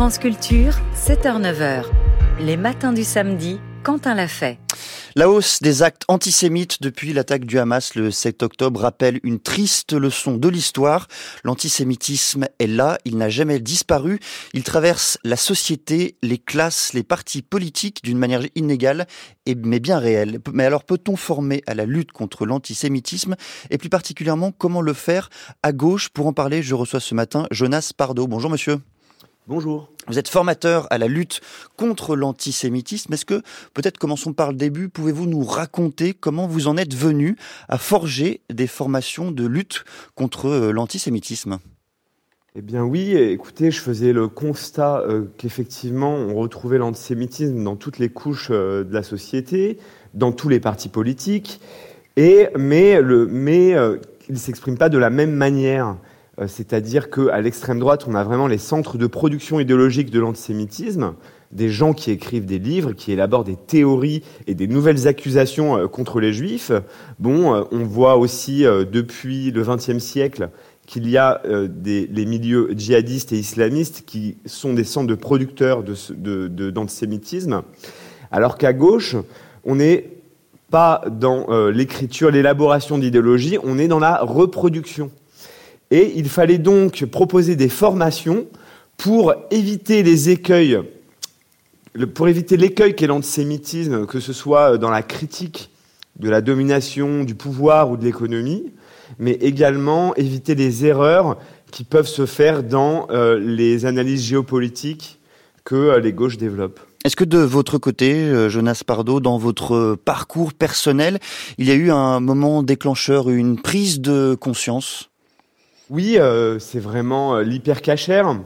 France Culture, 7h-9h. Les matins du samedi, Quentin l'a fait. La hausse des actes antisémites depuis l'attaque du Hamas le 7 octobre rappelle une triste leçon de l'histoire. L'antisémitisme est là, il n'a jamais disparu. Il traverse la société, les classes, les partis politiques d'une manière inégale, mais bien réelle. Mais alors peut-on former à la lutte contre l'antisémitisme? Et plus particulièrement comment le faire à gauche? Pour en parler, je reçois ce matin Jonas Pardo. Bonjour monsieur. Bonjour. Vous êtes formateur à la lutte contre l'antisémitisme. Est-ce que, peut-être commençons par le début, pouvez-vous nous raconter comment vous en êtes venu à forger des formations de lutte contre euh, l'antisémitisme? Eh bien oui, écoutez, je faisais le constat euh, qu'effectivement on retrouvait l'antisémitisme dans toutes les couches euh, de la société, dans tous les partis politiques, et, mais, le, mais il ne s'exprime pas de la même manière. Euh, c'est-à-dire qu'à l'extrême droite, on a vraiment les centres de production idéologique de l'antisémitisme, des gens qui écrivent des livres, qui élaborent des théories et des nouvelles accusations euh, contre les juifs. Bon, euh, on voit aussi depuis le XXe siècle qu'il y a des, les milieux djihadistes et islamistes qui sont des centres de producteurs d'antisémitisme, de, alors qu'à gauche, on n'est pas dans l'écriture, l'élaboration d'idéologie, on est dans la reproduction. Et il fallait donc proposer des formations pour éviter les écueils, pour éviter l'écueil qu'est l'antisémitisme, que ce soit dans la critique de la domination, du pouvoir ou de l'économie, mais également éviter les erreurs qui peuvent se faire dans euh, les analyses géopolitiques que euh, les gauches développent. Est-ce que de votre côté, euh, Jonas Pardo, dans votre parcours personnel, il y a eu un moment déclencheur, une prise de conscience? Oui, euh, c'est vraiment euh, l'hypercachère.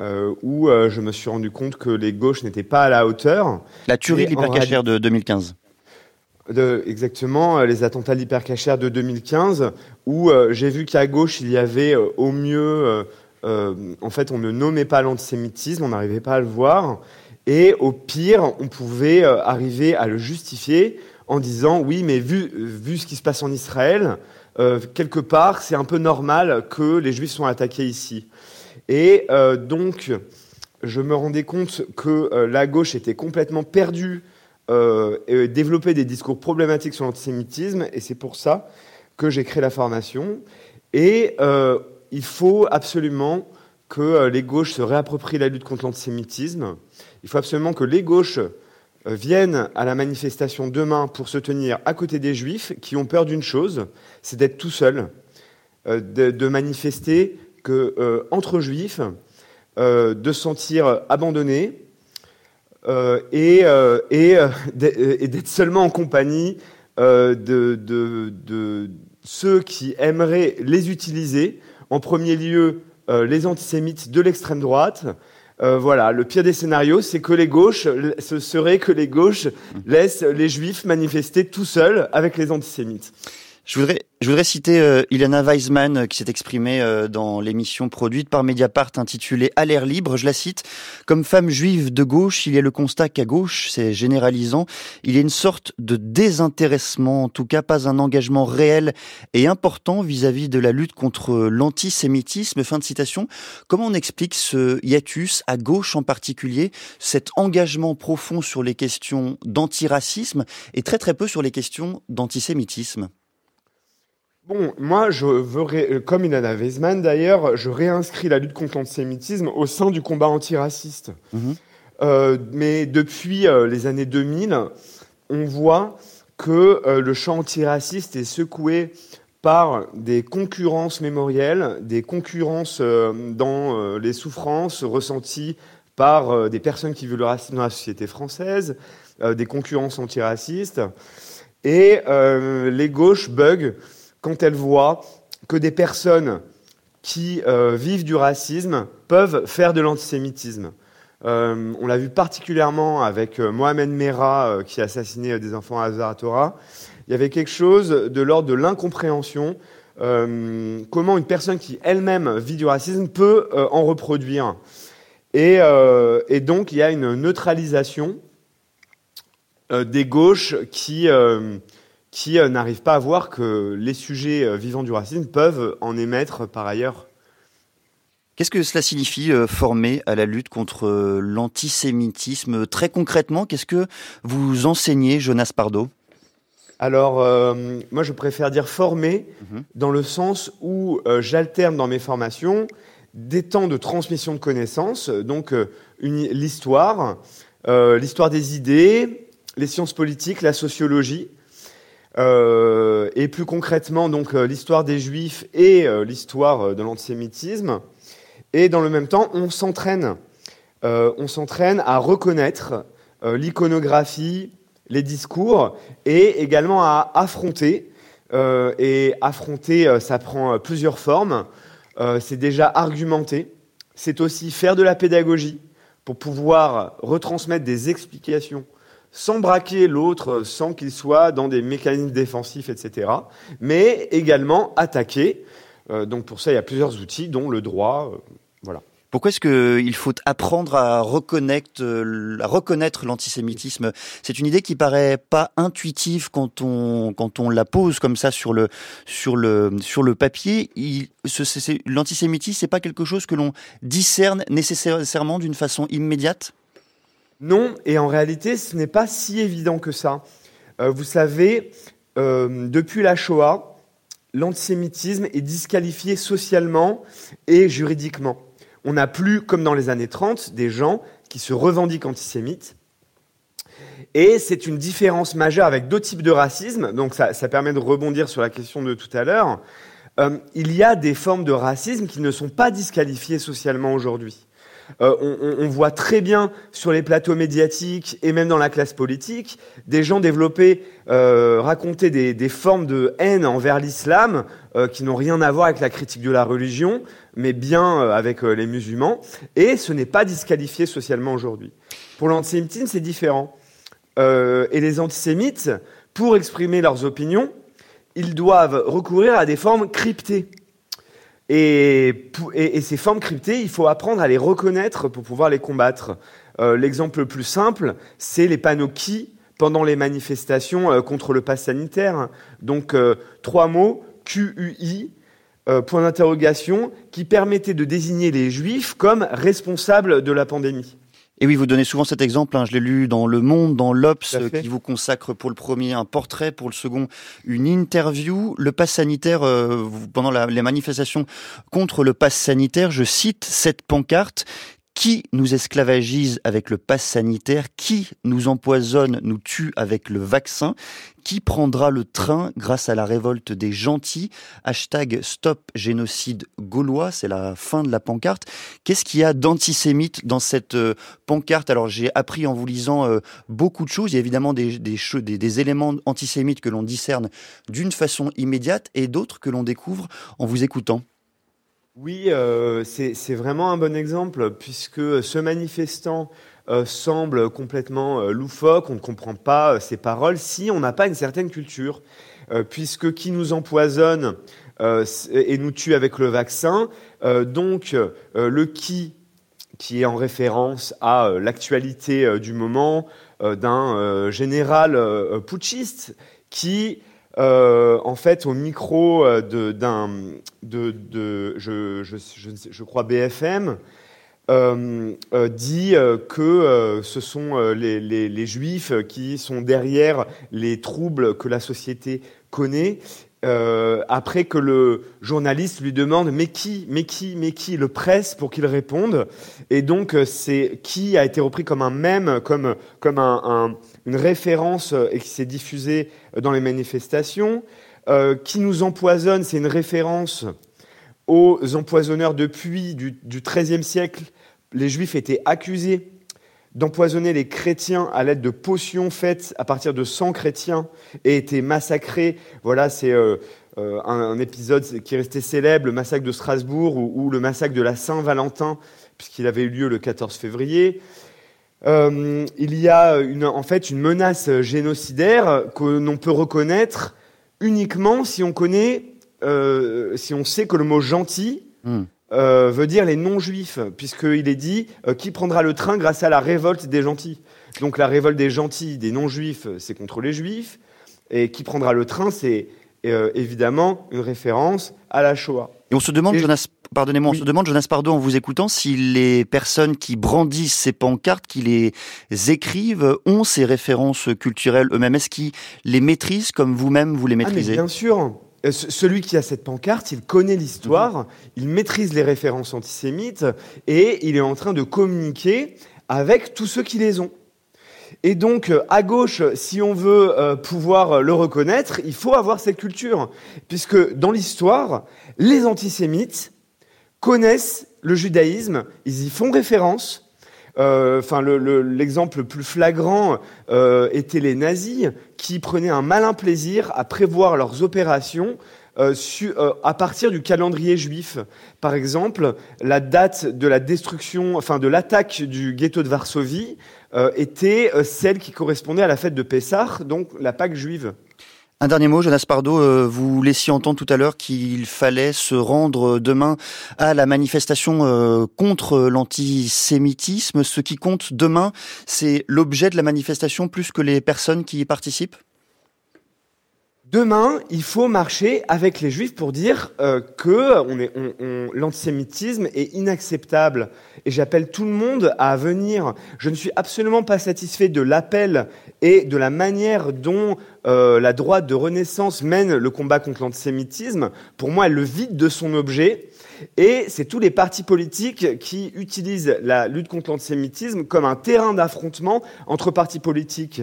Euh, où je me suis rendu compte que les gauches n'étaient pas à la hauteur. La tuerie de l'hypercachère de 2015. De, exactement, les attentats de l'hypercachère de 2015, où j'ai vu qu'à gauche, il y avait au mieux, en fait, on ne nommait pas l'antisémitisme, on n'arrivait pas à le voir, et au pire, on pouvait arriver à le justifier en disant, oui, mais vu, vu ce qui se passe en Israël, euh, quelque part, c'est un peu normal que les juifs soient attaqués ici. Et euh, donc, je me rendais compte que euh, la gauche était complètement perdue et développait des discours problématiques sur l'antisémitisme, et c'est pour ça que j'ai créé la formation. Et il faut absolument que les gauches se réapproprient la lutte contre l'antisémitisme. Il faut absolument que les gauches viennent à la manifestation demain pour se tenir à côté des juifs qui ont peur d'une chose, c'est d'être tout seul, euh, de, manifester que euh, entre juifs, de se sentir abandonné et, d'être seulement en compagnie de, ceux qui aimeraient les utiliser, en premier lieu les antisémites de l'extrême droite, euh, voilà, le pire des scénarios, c'est que les gauches, ce serait que les gauches laissent les juifs manifester tout seuls avec les antisémites. Je voudrais, je voudrais citer euh, Ilana Weisman euh, qui s'est exprimée euh, dans l'émission produite par Mediapart intitulée À l'air libre. Je la cite. Comme femme juive de gauche, il y a le constat qu'à gauche, c'est généralisant, il y a une sorte de désintéressement, en tout cas pas un engagement réel et important vis-à-vis de la lutte contre l'antisémitisme. Fin de citation. Comment on explique ce hiatus à gauche en particulier, cet engagement profond sur les questions d'antiracisme et très très peu sur les questions d'antisémitisme? Bon, moi, je veux, comme Ilana Weizmann d'ailleurs, je réinscris la lutte contre l'antisémitisme au sein du combat antiraciste. Mhm. Euh, mais depuis euh, les années 2000, on voit que euh, le champ antiraciste est secoué par des concurrences mémorielles, des concurrences dans les souffrances ressenties par des personnes qui vivent le racisme dans la société française, des concurrences antiracistes. Et les gauches bug quand elle voit que des personnes qui euh, vivent du racisme peuvent faire de l'antisémitisme. Euh, on l'a vu particulièrement avec euh, Mohamed Merah qui a assassiné des enfants à Zaratora. Il y avait quelque chose de l'ordre de l'incompréhension. comment une personne qui elle-même vit du racisme peut en reproduire. Et, et, donc il y a une neutralisation des gauches qui qui euh, n'arrivent pas à voir que les sujets euh, vivant du racisme peuvent en émettre par ailleurs. Qu'est-ce que cela signifie former à la lutte contre l'antisémitisme? Très concrètement, qu'est-ce que vous enseignez, Jonas Pardo? Alors, moi, je préfère dire former mhm. dans le sens où j'alterne dans mes formations des temps de transmission de connaissances, donc l'histoire, l'histoire des idées, les sciences politiques, la sociologie, euh, et plus concrètement donc euh, l'histoire des Juifs et euh, l'histoire de l'antisémitisme. Et dans le même temps, on s'entraîne, on s'entraîne à reconnaître l'iconographie, les discours, et également à affronter. et affronter, ça prend plusieurs formes. c'est déjà argumenter, c'est aussi faire de la pédagogie pour pouvoir retransmettre des explications sans braquer l'autre, sans qu'il soit dans des mécanismes défensifs, etc., mais également attaquer. Euh, donc pour ça, il y a plusieurs outils, dont le droit. Euh, voilà. Pourquoi est-ce qu'il faut apprendre à reconnaître, euh, l'antisémitisme? C'est une idée qui paraît pas intuitive quand on, quand on la pose comme ça sur le, sur le, sur le papier. L'antisémitisme, c'est pas quelque chose que l'on discerne nécessairement d'une façon immédiate? Non, et en réalité, ce n'est pas si évident que ça. Euh, vous savez, euh, depuis la Shoah, l'antisémitisme est disqualifié socialement et juridiquement. On n'a plus, comme dans les années 30, des gens qui se revendiquent antisémites. Et c'est une différence majeure avec d'autres types de racisme, donc ça, permet de rebondir sur la question de tout à l'heure. Euh, il y a des formes de racisme qui ne sont pas disqualifiées socialement aujourd'hui. Euh, on, voit très bien sur les plateaux médiatiques et même dans la classe politique des gens développer, euh, raconter des, formes de haine envers l'islam euh, qui n'ont rien à voir avec la critique de la religion, mais bien avec les musulmans. Et ce n'est pas disqualifié socialement aujourd'hui. Pour l'antisémitisme, c'est différent. et les antisémites, pour exprimer leurs opinions, ils doivent recourir à des formes cryptées. Et, ces formes cryptées, il faut apprendre à les reconnaître pour pouvoir les combattre. Euh, l'exemple le plus simple, c'est les panneaux qui pendant les manifestations euh, contre le pass sanitaire. Donc euh, trois mots, QUI, point d'interrogation, qui permettaient de désigner les juifs comme responsables de la pandémie. Et oui, vous donnez souvent cet exemple, hein, je l'ai lu dans Le Monde, dans l'Obs, qui vous consacre pour le premier un portrait, pour le second une interview. Le pass sanitaire, euh, pendant les manifestations contre le pass sanitaire, je cite cette pancarte qui nous esclavagise avec le pass sanitaire, qui nous empoisonne, nous tue avec le vaccin, qui prendra le train grâce à la révolte des gentils, hashtag stop génocide gaulois, c'est la fin de la pancarte. Qu'est-ce qu'il y a d'antisémite dans cette euh, pancarte? Alors j'ai appris en vous lisant euh, beaucoup de choses, il y a évidemment des, des, éléments antisémites que l'on discerne d'une façon immédiate et d'autres que l'on découvre en vous écoutant. Oui, euh, c'est vraiment un bon exemple, puisque ce manifestant euh, semble complètement euh, loufoque, on ne comprend pas ses paroles, si on n'a pas une certaine culture, puisque qui nous empoisonne et nous tue avec le vaccin, donc le qui, qui est en référence à l'actualité du moment d'un général putschiste, qui euh, en fait, au micro euh, d'un, je, crois BFM, euh, dit que ce sont les, Juifs qui sont derrière les troubles que la société connaît. après que le journaliste lui demande mais qui, mais qui, mais qui le presse pour qu'il réponde. Et donc c'est qui a été repris comme un mème, comme, un une référence euh, et qui s'est diffusée euh, dans les manifestations. Euh, qui nous empoisonne, c'est une référence aux empoisonneurs depuis du, XIIIe siècle. Les Juifs étaient accusés d'empoisonner les chrétiens à l'aide de potions faites à partir de sang chrétiens et étaient massacrés. Voilà, c'est un, épisode qui est resté célèbre, le massacre de Strasbourg ou, ou le massacre de la Saint-Valentin, puisqu'il avait eu lieu le 14 février. Euh, il y a une, en fait une menace génocidaire que l'on peut reconnaître uniquement si on connaît, euh, si on sait que le mot gentil hmm. euh, veut dire les non-juifs, puisqu'il est dit qui prendra le train grâce à la révolte des gentils. Donc la révolte des gentils, des non-juifs, c'est contre les juifs, et qui prendra le train, c'est évidemment une référence à la Shoah. Et on se demande, Jonas, pardonnez-moi, on se demande, Jonas Pardo, en vous écoutant, si les personnes qui brandissent ces pancartes, qui les écrivent, ont ces références culturelles eux-mêmes. Est-ce qu'ils les maîtrisent comme vous-même vous les ah, maîtrisez? Bien sûr. Euh, celui qui a cette pancarte, il connaît l'histoire, mhm. il maîtrise les références antisémites et il est en train de communiquer avec tous ceux qui les ont. Et donc, euh, à gauche, si on veut euh, pouvoir le reconnaître, il faut avoir cette culture. Puisque dans l'histoire, les antisémites connaissent le judaïsme, ils y font référence. Enfin, l'exemple le, plus flagrant était les nazis qui prenaient un malin plaisir à prévoir leurs opérations euh, euh, à partir du calendrier juif. Par exemple, la date de la destruction, de l'attaque du ghetto de Varsovie euh, était celle qui correspondait à la fête de Pessah, donc la Pâque juive. Un dernier mot, Jonas Pardo, vous laissiez entendre tout à l'heure qu'il fallait se rendre demain à la manifestation contre l'antisémitisme. Ce qui compte demain, c'est l'objet de la manifestation plus que les personnes qui y participent? Demain, il faut marcher avec les juifs pour dire euh, que on l'antisémitisme est inacceptable. Et j'appelle tout le monde à venir. Je ne suis absolument pas satisfait de l'appel et de la manière dont euh, la droite de Renaissance mène le combat contre l'antisémitisme. Pour moi, elle le vide de son objet. Et c'est tous les partis politiques qui utilisent la lutte contre l'antisémitisme comme un terrain d'affrontement entre partis politiques.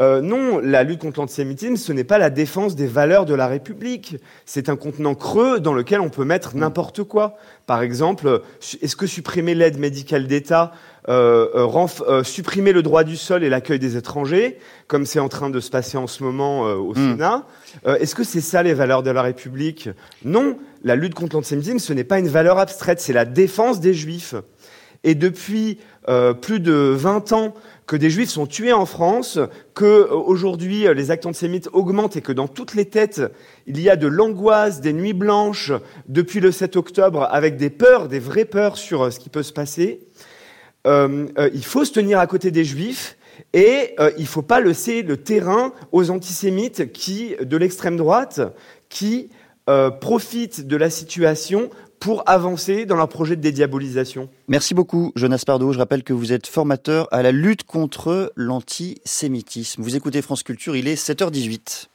Euh, non, la lutte contre l'antisémitisme, ce n'est pas la défense des valeurs de la République. C'est un contenant creux dans lequel on peut mettre n'importe quoi. Par exemple, est-ce que supprimer l'aide médicale d'État, euh, euh, supprimer le droit du sol et l'accueil des étrangers, comme c'est en train de se passer en ce moment au hmm. Sénat, est-ce que c'est ça les valeurs de la République? Non, la lutte contre l'antisémitisme, ce n'est pas une valeur abstraite, c'est la défense des juifs. Et depuis plus de 20 ans, que des juifs sont tués en France, que euh, aujourd'hui euh, les actes antisémites augmentent et que dans toutes les têtes, il y a de l'angoisse, des nuits blanches depuis le 7 octobre avec des peurs, des vraies peurs sur euh, ce qui peut se passer. il faut se tenir à côté des juifs et il ne faut pas laisser le terrain aux antisémites qui, de l'extrême droite qui profitent de la situation pour avancer dans leur projet de dédiabolisation. Merci beaucoup, Jonas Pardo. Je rappelle que vous êtes formateur à la lutte contre l'antisémitisme. Vous écoutez France Culture, il est 7h18.